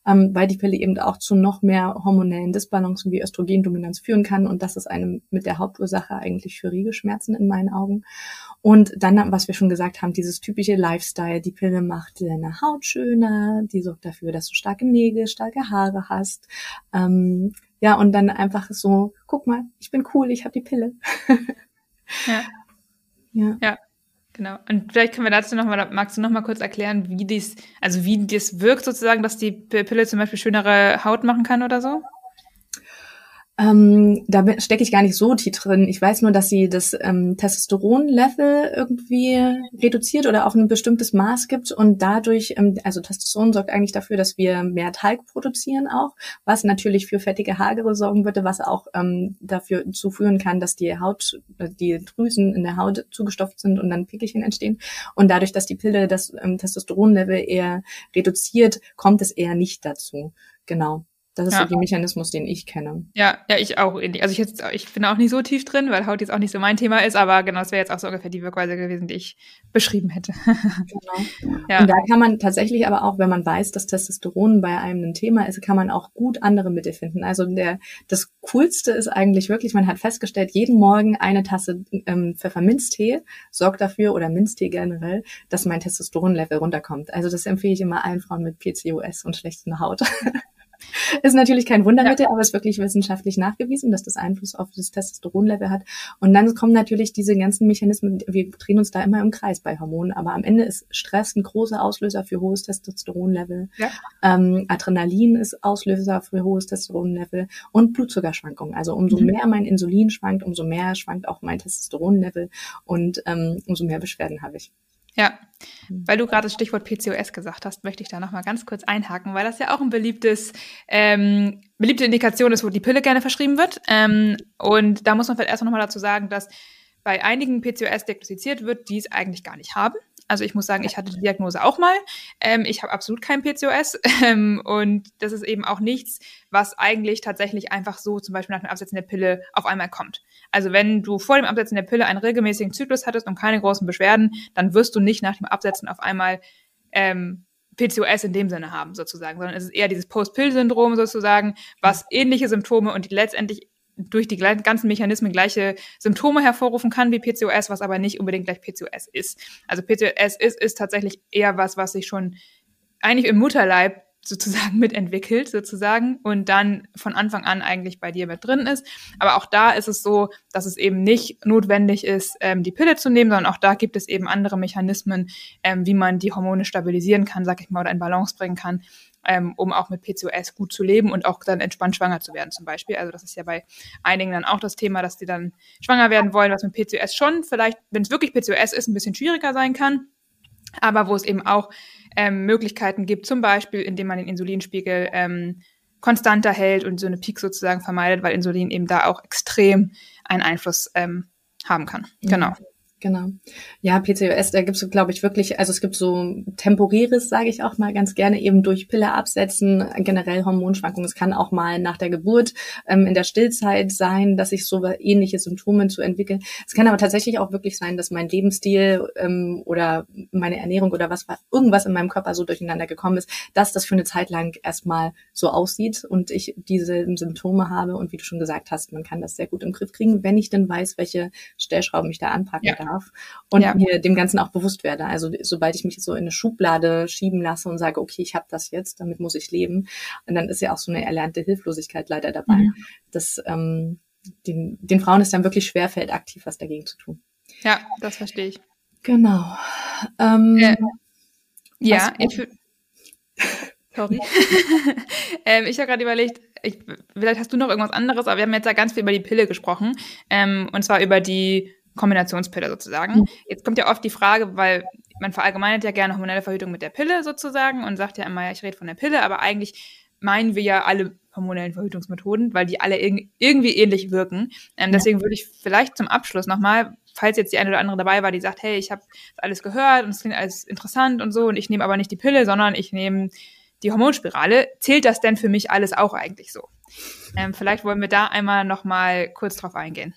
ähm, weil die Pille eben auch zu noch mehr hormonellen Disbalancen wie Östrogendominanz führen kann. Und das ist eine mit der Hauptursache eigentlich für Regelschmerzen in meinen Augen. Und dann, was wir schon gesagt haben, dieses typische Lifestyle. Die Pille macht deine Haut schöner, die sorgt dafür, dass du starke Nägel, starke Haare hast. Ähm, ja, und dann einfach so, guck mal, ich bin cool, ich habe die Pille. ja. Ja. ja. Genau. Und vielleicht können wir dazu nochmal, magst du nochmal kurz erklären, wie dies, also wie das wirkt sozusagen, dass die Pille zum Beispiel schönere Haut machen kann oder so? Ähm, da stecke ich gar nicht so tief drin. Ich weiß nur, dass sie das ähm, Testosteron-Level irgendwie reduziert oder auf ein bestimmtes Maß gibt und dadurch, ähm, also Testosteron sorgt eigentlich dafür, dass wir mehr Talg produzieren auch, was natürlich für fettige Hagere sorgen würde, was auch ähm, dafür zuführen kann, dass die Haut, äh, die Drüsen in der Haut zugestopft sind und dann Pickelchen entstehen. Und dadurch, dass die Pille das ähm, Testosteron-Level eher reduziert, kommt es eher nicht dazu. Genau. Das ist ja. so der Mechanismus, den ich kenne. Ja, ja, ich auch. Also ich jetzt, ich bin auch nicht so tief drin, weil Haut jetzt auch nicht so mein Thema ist, aber genau, das wäre jetzt auch so ungefähr die Wirkweise gewesen, die ich beschrieben hätte. genau. Ja. Und da kann man tatsächlich aber auch, wenn man weiß, dass Testosteron bei einem ein Thema ist, kann man auch gut andere Mittel finden. Also der, das Coolste ist eigentlich wirklich, man hat festgestellt, jeden Morgen eine Tasse ähm, Pfefferminztee sorgt dafür, oder Minztee generell, dass mein Testosteronlevel runterkommt. Also das empfehle ich immer allen Frauen mit PCOS und schlechter Haut. ist natürlich kein Wundermittel, ja. aber ist wirklich wissenschaftlich nachgewiesen, dass das Einfluss auf das Testosteronlevel hat. Und dann kommen natürlich diese ganzen Mechanismen, wir drehen uns da immer im Kreis bei Hormonen, aber am Ende ist Stress ein großer Auslöser für hohes Testosteronlevel. Ja. Ähm, Adrenalin ist Auslöser für hohes Testosteronlevel und Blutzuckerschwankungen. Also umso mhm. mehr mein Insulin schwankt, umso mehr schwankt auch mein Testosteronlevel und ähm, umso mehr Beschwerden habe ich. Ja, mhm. weil du gerade das Stichwort PCOS gesagt hast, möchte ich da nochmal ganz kurz einhaken, weil das ja auch ein beliebtes, ähm, beliebte Indikation ist, wo die Pille gerne verschrieben wird. Ähm, und da muss man vielleicht erst nochmal dazu sagen, dass bei einigen PCOS diagnostiziert wird, die es eigentlich gar nicht haben. Also ich muss sagen, ich hatte die Diagnose auch mal. Ähm, ich habe absolut kein PCOS ähm, und das ist eben auch nichts, was eigentlich tatsächlich einfach so zum Beispiel nach dem Absetzen der Pille auf einmal kommt. Also wenn du vor dem Absetzen der Pille einen regelmäßigen Zyklus hattest und keine großen Beschwerden, dann wirst du nicht nach dem Absetzen auf einmal ähm, PCOS in dem Sinne haben, sozusagen, sondern es ist eher dieses Post-Pill-Syndrom sozusagen, was ähnliche Symptome und letztendlich durch die ganzen Mechanismen gleiche Symptome hervorrufen kann wie PCOS, was aber nicht unbedingt gleich PCOS ist. Also PCOS ist, ist tatsächlich eher was, was sich schon eigentlich im Mutterleib sozusagen mitentwickelt, sozusagen, und dann von Anfang an eigentlich bei dir mit drin ist. Aber auch da ist es so, dass es eben nicht notwendig ist, ähm, die Pille zu nehmen, sondern auch da gibt es eben andere Mechanismen, ähm, wie man die Hormone stabilisieren kann, sag ich mal, oder in Balance bringen kann, ähm, um auch mit PCOS gut zu leben und auch dann entspannt schwanger zu werden zum Beispiel. Also das ist ja bei einigen dann auch das Thema, dass die dann schwanger werden wollen, was mit PCOS schon vielleicht, wenn es wirklich PCOS ist, ein bisschen schwieriger sein kann. Aber wo es eben auch ähm, Möglichkeiten gibt, zum Beispiel, indem man den Insulinspiegel ähm, konstanter hält und so eine Peak sozusagen vermeidet, weil Insulin eben da auch extrem einen Einfluss ähm, haben kann. Mhm. Genau. Genau. Ja, PCOS, da gibt's, glaube ich, wirklich, also es gibt so temporäres, sage ich auch mal ganz gerne, eben durch Pille absetzen, generell Hormonschwankungen. Es kann auch mal nach der Geburt ähm, in der Stillzeit sein, dass sich so ähnliche Symptome zu entwickeln. Es kann aber tatsächlich auch wirklich sein, dass mein Lebensstil ähm, oder meine Ernährung oder was irgendwas in meinem Körper so durcheinander gekommen ist, dass das für eine Zeit lang erstmal so aussieht und ich diese Symptome habe. Und wie du schon gesagt hast, man kann das sehr gut im Griff kriegen, wenn ich denn weiß, welche Stellschrauben ich da anpacken ja. darf darf und ja. mir dem Ganzen auch bewusst werde. Also sobald ich mich so in eine Schublade schieben lasse und sage, okay, ich habe das jetzt, damit muss ich leben, und dann ist ja auch so eine erlernte Hilflosigkeit leider dabei, mhm. dass ähm, den, den Frauen es dann wirklich schwerfällt, aktiv was dagegen zu tun. Ja, das verstehe ich. Genau. Ähm, äh, ja, ich, Sorry. ähm, ich habe gerade überlegt, ich, vielleicht hast du noch irgendwas anderes, aber wir haben jetzt ja ganz viel über die Pille gesprochen. Ähm, und zwar über die Kombinationspille sozusagen. Mhm. Jetzt kommt ja oft die Frage, weil man verallgemeinert ja gerne hormonelle Verhütung mit der Pille sozusagen und sagt ja immer, ja, ich rede von der Pille, aber eigentlich meinen wir ja alle hormonellen Verhütungsmethoden, weil die alle irg irgendwie ähnlich wirken. Ähm, deswegen würde ich vielleicht zum Abschluss nochmal, falls jetzt die eine oder andere dabei war, die sagt, hey, ich habe alles gehört und es klingt alles interessant und so und ich nehme aber nicht die Pille, sondern ich nehme die Hormonspirale. Zählt das denn für mich alles auch eigentlich so? Ähm, vielleicht wollen wir da einmal nochmal kurz drauf eingehen.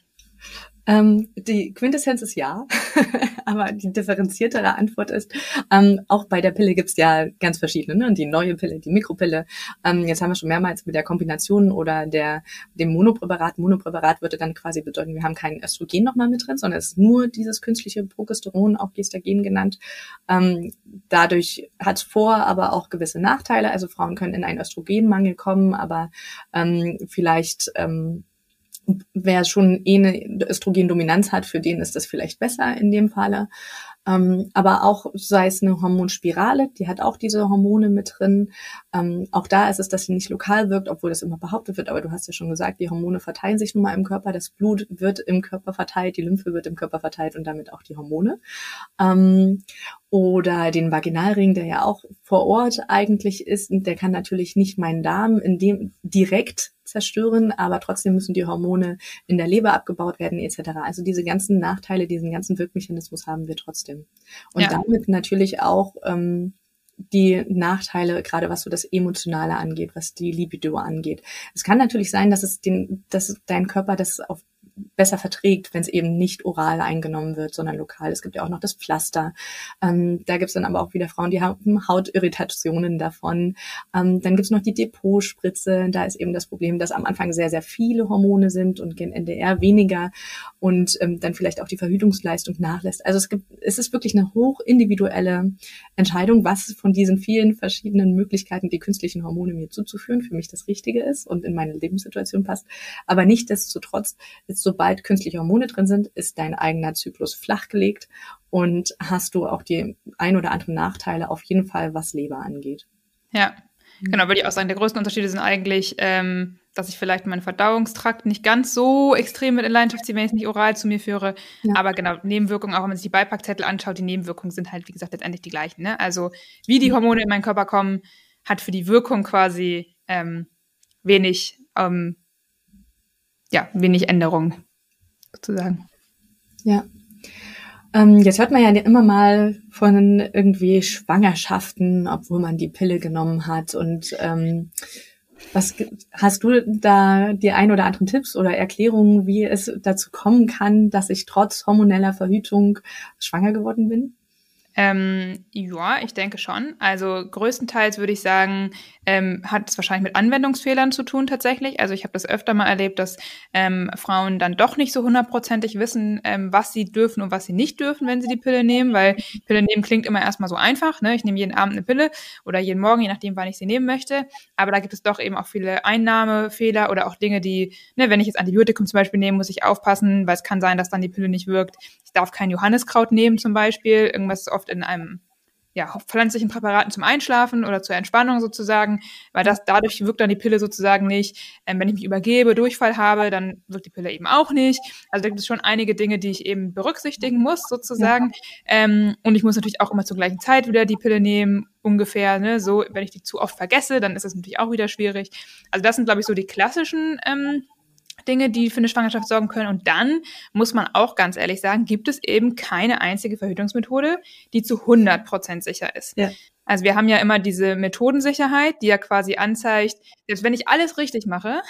Ähm, die Quintessenz ist ja, aber die differenziertere Antwort ist, ähm, auch bei der Pille gibt's ja ganz verschiedene, ne? die neue Pille, die Mikropille. Ähm, jetzt haben wir schon mehrmals mit der Kombination oder der dem Monopräparat. Monopräparat würde dann quasi bedeuten, wir haben kein Östrogen nochmal mit drin, sondern es ist nur dieses künstliche Progesteron, auch Gestagen genannt. Ähm, dadurch hat Vor-, aber auch gewisse Nachteile. Also Frauen können in einen Östrogenmangel kommen, aber ähm, vielleicht ähm, wer schon eh eine Östrogendominanz hat, für den ist das vielleicht besser in dem Falle. Ähm, aber auch sei es eine Hormonspirale, die hat auch diese Hormone mit drin. Ähm, auch da ist es, dass sie nicht lokal wirkt, obwohl das immer behauptet wird. Aber du hast ja schon gesagt, die Hormone verteilen sich nun mal im Körper. Das Blut wird im Körper verteilt, die Lymphe wird im Körper verteilt und damit auch die Hormone. Ähm, oder den Vaginalring, der ja auch vor Ort eigentlich ist. Der kann natürlich nicht meinen Darm in dem direkt zerstören, aber trotzdem müssen die Hormone in der Leber abgebaut werden etc. Also diese ganzen Nachteile, diesen ganzen Wirkmechanismus haben wir trotzdem. Und ja. damit natürlich auch ähm, die Nachteile, gerade was so das Emotionale angeht, was die Libido angeht. Es kann natürlich sein, dass es den, dass dein Körper das auf besser verträgt, wenn es eben nicht oral eingenommen wird, sondern lokal. Es gibt ja auch noch das Pflaster. Ähm, da gibt es dann aber auch wieder Frauen, die haben Hautirritationen davon. Ähm, dann gibt es noch die Depotspritze. Da ist eben das Problem, dass am Anfang sehr, sehr viele Hormone sind und gen NDR weniger und ähm, dann vielleicht auch die Verhütungsleistung nachlässt. Also es gibt, es ist wirklich eine hoch individuelle Entscheidung, was von diesen vielen verschiedenen Möglichkeiten, die künstlichen Hormone mir zuzuführen, für mich das Richtige ist und in meine Lebenssituation passt. Aber nicht desto trotz ist sobald künstliche Hormone drin sind, ist dein eigener Zyklus flachgelegt und hast du auch die ein oder anderen Nachteile auf jeden Fall, was Leber angeht. Ja, genau, würde ich auch sagen. Der größte Unterschiede sind eigentlich, ähm, dass ich vielleicht meinen Verdauungstrakt nicht ganz so extrem mit in Leidenschaft ziehe, wenn ich es nicht oral zu mir führe. Ja. Aber genau, Nebenwirkungen, auch wenn man sich die Beipackzettel anschaut, die Nebenwirkungen sind halt, wie gesagt, letztendlich die gleichen. Ne? Also wie die Hormone in meinen Körper kommen, hat für die Wirkung quasi ähm, wenig ähm, ja, wenig Änderung sozusagen. Ja. Ähm, jetzt hört man ja immer mal von irgendwie Schwangerschaften, obwohl man die Pille genommen hat. Und ähm, was hast du da die ein oder anderen Tipps oder Erklärungen, wie es dazu kommen kann, dass ich trotz hormoneller Verhütung schwanger geworden bin? Ähm, ja, ich denke schon. Also größtenteils würde ich sagen, ähm, hat es wahrscheinlich mit Anwendungsfehlern zu tun tatsächlich. Also ich habe das öfter mal erlebt, dass ähm, Frauen dann doch nicht so hundertprozentig wissen, ähm, was sie dürfen und was sie nicht dürfen, wenn sie die Pille nehmen, weil Pille nehmen klingt immer erstmal so einfach. Ne? Ich nehme jeden Abend eine Pille oder jeden Morgen, je nachdem, wann ich sie nehmen möchte. Aber da gibt es doch eben auch viele Einnahmefehler oder auch Dinge, die, ne, wenn ich jetzt Antibiotikum zum Beispiel nehme, muss ich aufpassen, weil es kann sein, dass dann die Pille nicht wirkt. Ich darf kein Johanniskraut nehmen zum Beispiel. Irgendwas ist oft in einem ja, pflanzlichen Präparaten zum Einschlafen oder zur Entspannung sozusagen, weil das dadurch wirkt dann die Pille sozusagen nicht. Ähm, wenn ich mich übergebe, Durchfall habe, dann wirkt die Pille eben auch nicht. Also da gibt es schon einige Dinge, die ich eben berücksichtigen muss sozusagen. Ja. Ähm, und ich muss natürlich auch immer zur gleichen Zeit wieder die Pille nehmen, ungefähr. Ne? So, wenn ich die zu oft vergesse, dann ist das natürlich auch wieder schwierig. Also das sind, glaube ich, so die klassischen ähm, Dinge, die für eine Schwangerschaft sorgen können. Und dann muss man auch ganz ehrlich sagen, gibt es eben keine einzige Verhütungsmethode, die zu 100 Prozent sicher ist. Ja. Also wir haben ja immer diese Methodensicherheit, die ja quasi anzeigt, selbst wenn ich alles richtig mache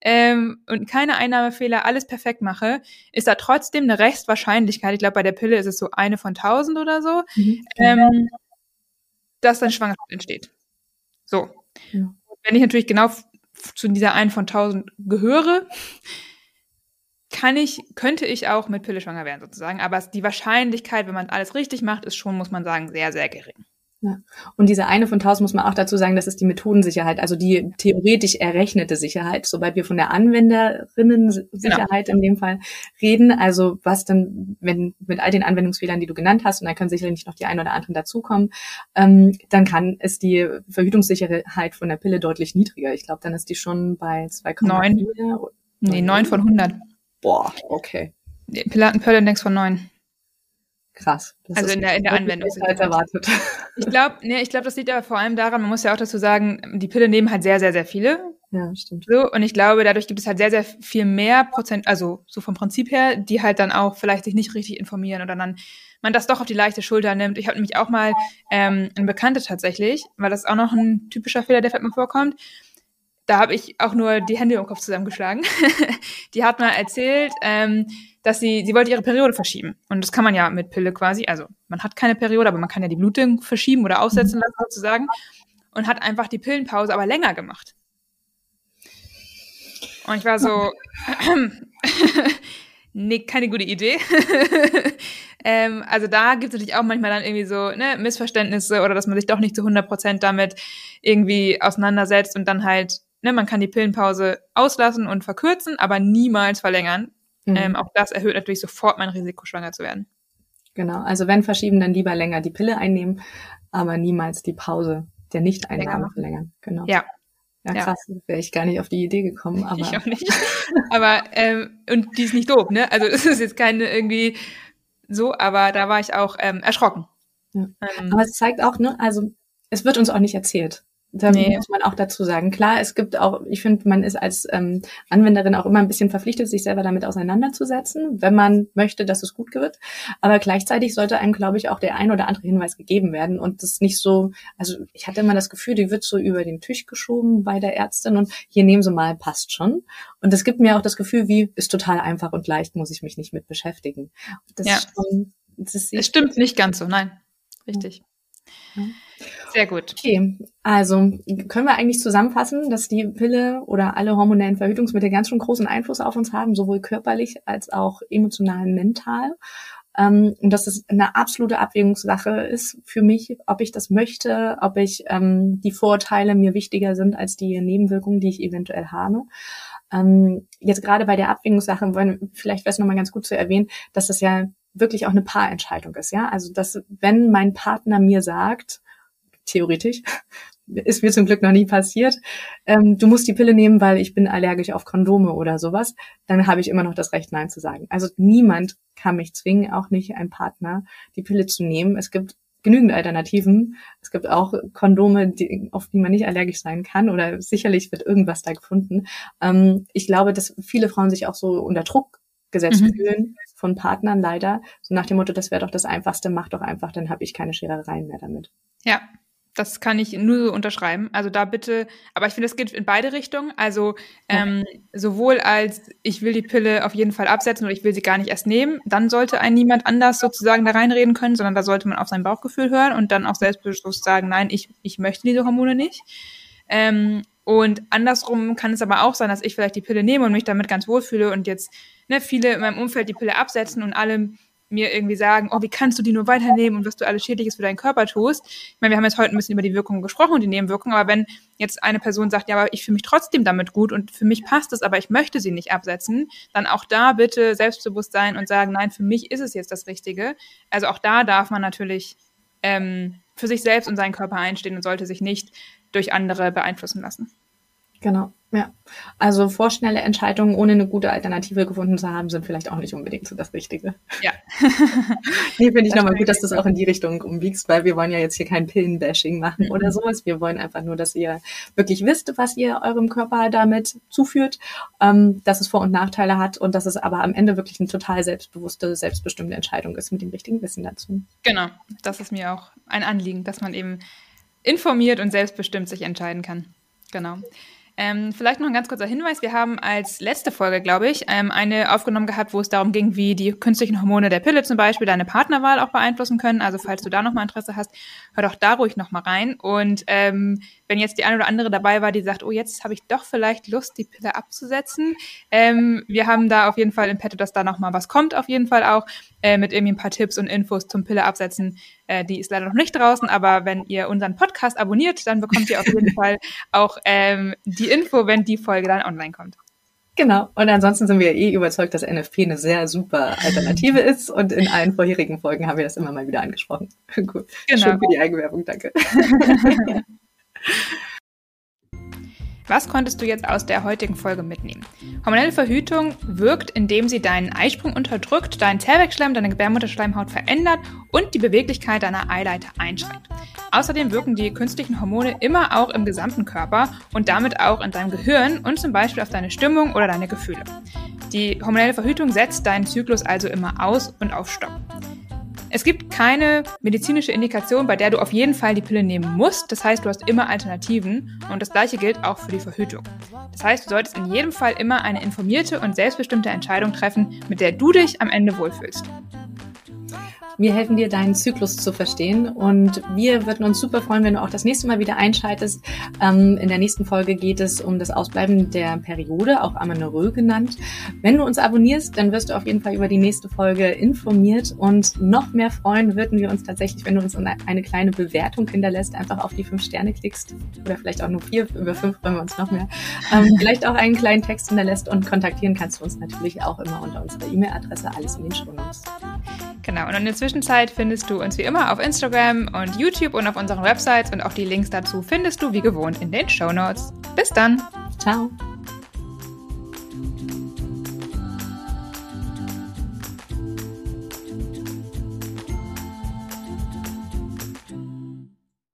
ähm, und keine Einnahmefehler, alles perfekt mache, ist da trotzdem eine Restwahrscheinlichkeit, ich glaube bei der Pille ist es so eine von tausend oder so, mhm. ähm, dass dann Schwangerschaft entsteht. So. Ja. Wenn ich natürlich genau zu dieser einen von tausend gehöre, kann ich, könnte ich auch mit Pille schwanger werden sozusagen. Aber die Wahrscheinlichkeit, wenn man alles richtig macht, ist schon, muss man sagen, sehr, sehr gering. Ja. Und diese eine von tausend muss man auch dazu sagen, das ist die Methodensicherheit, also die theoretisch errechnete Sicherheit, sobald wir von der Anwenderinnen-Sicherheit genau. in dem Fall reden. Also was dann, wenn mit all den Anwendungsfehlern, die du genannt hast, und da können sicherlich noch die ein oder anderen dazukommen, ähm, dann kann es die Verhütungssicherheit von der Pille deutlich niedriger. Ich glaube, dann ist die schon bei 2,9. Nee, 9 von 100. Boah, okay. Die Pille hat einen Pearl-Index von 9 krass. Das also in der, in der Anwendung. Als erwartet. Ich glaube, nee, ich glaube, das liegt aber vor allem daran, man muss ja auch dazu sagen, die Pille nehmen halt sehr, sehr, sehr viele. Ja, stimmt. So, und ich glaube, dadurch gibt es halt sehr, sehr viel mehr Prozent, also so vom Prinzip her, die halt dann auch vielleicht sich nicht richtig informieren oder dann man das doch auf die leichte Schulter nimmt. Ich habe nämlich auch mal ähm, eine Bekannte tatsächlich, weil das auch noch ein typischer Fehler, der vielleicht mal vorkommt. Da habe ich auch nur die Hände im Kopf zusammengeschlagen. die hat mal erzählt, ähm, dass sie, sie wollte ihre Periode verschieben. Und das kann man ja mit Pille quasi, also man hat keine Periode, aber man kann ja die Blutung verschieben oder aussetzen mhm. lassen sozusagen. Und hat einfach die Pillenpause aber länger gemacht. Und ich war so, nee, keine gute Idee. ähm, also da gibt es natürlich auch manchmal dann irgendwie so ne, Missverständnisse oder dass man sich doch nicht zu 100% damit irgendwie auseinandersetzt und dann halt, ne, man kann die Pillenpause auslassen und verkürzen, aber niemals verlängern. Mhm. Ähm, auch das erhöht natürlich sofort mein Risiko, schwanger zu werden. Genau, also wenn verschieben, dann lieber länger die Pille einnehmen, aber niemals die Pause der Nichteinnahme verlängern. Genau. Ja. Ja, krass, ja. wäre ich gar nicht auf die Idee gekommen. Aber ich auch nicht. aber, ähm, und die ist nicht doof, ne? Also es ist jetzt keine irgendwie so, aber da war ich auch ähm, erschrocken. Ja. Ähm, aber es zeigt auch, ne, also es wird uns auch nicht erzählt. Da nee. muss man auch dazu sagen. Klar, es gibt auch, ich finde, man ist als ähm, Anwenderin auch immer ein bisschen verpflichtet, sich selber damit auseinanderzusetzen, wenn man möchte, dass es gut wird. Aber gleichzeitig sollte einem, glaube ich, auch der ein oder andere Hinweis gegeben werden und das nicht so, also ich hatte immer das Gefühl, die wird so über den Tisch geschoben bei der Ärztin und hier nehmen sie mal, passt schon. Und es gibt mir auch das Gefühl, wie ist total einfach und leicht, muss ich mich nicht mit beschäftigen. Das ja. Schon, das es stimmt nicht ganz so, nein. Richtig. Ja. Sehr gut. Okay, also können wir eigentlich zusammenfassen, dass die Pille oder alle hormonellen Verhütungsmittel ganz schön großen Einfluss auf uns haben, sowohl körperlich als auch emotional, mental. Ähm, und dass es eine absolute Abwägungssache ist für mich, ob ich das möchte, ob ich ähm, die Vorteile mir wichtiger sind als die Nebenwirkungen, die ich eventuell habe. Ähm, jetzt gerade bei der Abwägungssache, vielleicht wäre es nochmal ganz gut zu erwähnen, dass das ja wirklich auch eine Paarentscheidung ist, ja. Also dass wenn mein Partner mir sagt, theoretisch. Ist mir zum Glück noch nie passiert. Ähm, du musst die Pille nehmen, weil ich bin allergisch auf Kondome oder sowas. Dann habe ich immer noch das Recht, Nein zu sagen. Also niemand kann mich zwingen, auch nicht ein Partner, die Pille zu nehmen. Es gibt genügend Alternativen. Es gibt auch Kondome, die, auf die man nicht allergisch sein kann oder sicherlich wird irgendwas da gefunden. Ähm, ich glaube, dass viele Frauen sich auch so unter Druck gesetzt mhm. fühlen von Partnern leider. So nach dem Motto, das wäre doch das Einfachste, mach doch einfach, dann habe ich keine Scherereien mehr damit. Ja, das kann ich nur so unterschreiben. Also da bitte, aber ich finde, es geht in beide Richtungen. Also ähm, sowohl als ich will die Pille auf jeden Fall absetzen oder ich will sie gar nicht erst nehmen, dann sollte ein niemand anders sozusagen da reinreden können, sondern da sollte man auf sein Bauchgefühl hören und dann auch selbstbewusst sagen, nein, ich, ich möchte diese Hormone nicht. Ähm, und andersrum kann es aber auch sein, dass ich vielleicht die Pille nehme und mich damit ganz wohl fühle und jetzt ne, viele in meinem Umfeld die Pille absetzen und alle mir irgendwie sagen, oh, wie kannst du die nur weiternehmen und was du alles Schädliches für deinen Körper tust. Ich meine, wir haben jetzt heute ein bisschen über die Wirkungen gesprochen und die Nebenwirkungen, aber wenn jetzt eine Person sagt, ja, aber ich fühle mich trotzdem damit gut und für mich passt es, aber ich möchte sie nicht absetzen, dann auch da bitte selbstbewusst sein und sagen, nein, für mich ist es jetzt das Richtige. Also auch da darf man natürlich ähm, für sich selbst und seinen Körper einstehen und sollte sich nicht durch andere beeinflussen lassen. Genau, ja. Also vorschnelle Entscheidungen, ohne eine gute Alternative gefunden zu haben, sind vielleicht auch nicht unbedingt so das Richtige. Ja. nee, finde ich nochmal gut, dass du es auch in die Richtung umbiegst, weil wir wollen ja jetzt hier kein Pillenbashing machen mhm. oder sowas. Wir wollen einfach nur, dass ihr wirklich wisst, was ihr eurem Körper damit zuführt, ähm, dass es Vor- und Nachteile hat und dass es aber am Ende wirklich eine total selbstbewusste, selbstbestimmte Entscheidung ist mit dem richtigen Wissen dazu. Genau, das ist mir auch ein Anliegen, dass man eben informiert und selbstbestimmt sich entscheiden kann. Genau. Ähm, vielleicht noch ein ganz kurzer Hinweis. Wir haben als letzte Folge, glaube ich, ähm, eine aufgenommen gehabt, wo es darum ging, wie die künstlichen Hormone der Pille zum Beispiel deine Partnerwahl auch beeinflussen können. Also falls du da nochmal Interesse hast, hör doch da ruhig nochmal rein. Und ähm, wenn jetzt die eine oder andere dabei war, die sagt, oh, jetzt habe ich doch vielleicht Lust, die Pille abzusetzen. Ähm, wir haben da auf jeden Fall im Petto, dass da nochmal was kommt, auf jeden Fall auch, äh, mit irgendwie ein paar Tipps und Infos zum Pille absetzen. Äh, die ist leider noch nicht draußen, aber wenn ihr unseren Podcast abonniert, dann bekommt ihr auf jeden Fall auch ähm, die Info, wenn die Folge dann online kommt. Genau. Und ansonsten sind wir eh überzeugt, dass NFP eine sehr super Alternative ist. Und in allen vorherigen Folgen haben wir das immer mal wieder angesprochen. Gut. Genau. Schön für die Eigenwerbung, danke. Was konntest du jetzt aus der heutigen Folge mitnehmen? Hormonelle Verhütung wirkt, indem sie deinen Eisprung unterdrückt, deinen Zellwechselschleim, deine Gebärmutterschleimhaut verändert und die Beweglichkeit deiner Eileiter einschränkt. Außerdem wirken die künstlichen Hormone immer auch im gesamten Körper und damit auch in deinem Gehirn und zum Beispiel auf deine Stimmung oder deine Gefühle. Die hormonelle Verhütung setzt deinen Zyklus also immer aus und auf Stopp. Es gibt keine medizinische Indikation, bei der du auf jeden Fall die Pille nehmen musst. Das heißt, du hast immer Alternativen und das gleiche gilt auch für die Verhütung. Das heißt, du solltest in jedem Fall immer eine informierte und selbstbestimmte Entscheidung treffen, mit der du dich am Ende wohlfühlst. Wir helfen dir, deinen Zyklus zu verstehen. Und wir würden uns super freuen, wenn du auch das nächste Mal wieder einschaltest. Ähm, in der nächsten Folge geht es um das Ausbleiben der Periode, auch Amenorrhoe genannt. Wenn du uns abonnierst, dann wirst du auf jeden Fall über die nächste Folge informiert. Und noch mehr freuen würden wir uns tatsächlich, wenn du uns eine kleine Bewertung hinterlässt, einfach auf die fünf Sterne klickst. Oder vielleicht auch nur vier, über fünf freuen wir uns noch mehr. Ähm, vielleicht auch einen kleinen Text hinterlässt und kontaktieren kannst du uns natürlich auch immer unter unserer E-Mail-Adresse. Alles in den Show Notes. Genau. Und inzwischen Zwischenzeit findest du uns wie immer auf Instagram und YouTube und auf unseren Websites und auch die Links dazu findest du wie gewohnt in den Show Notes. Bis dann. Ciao.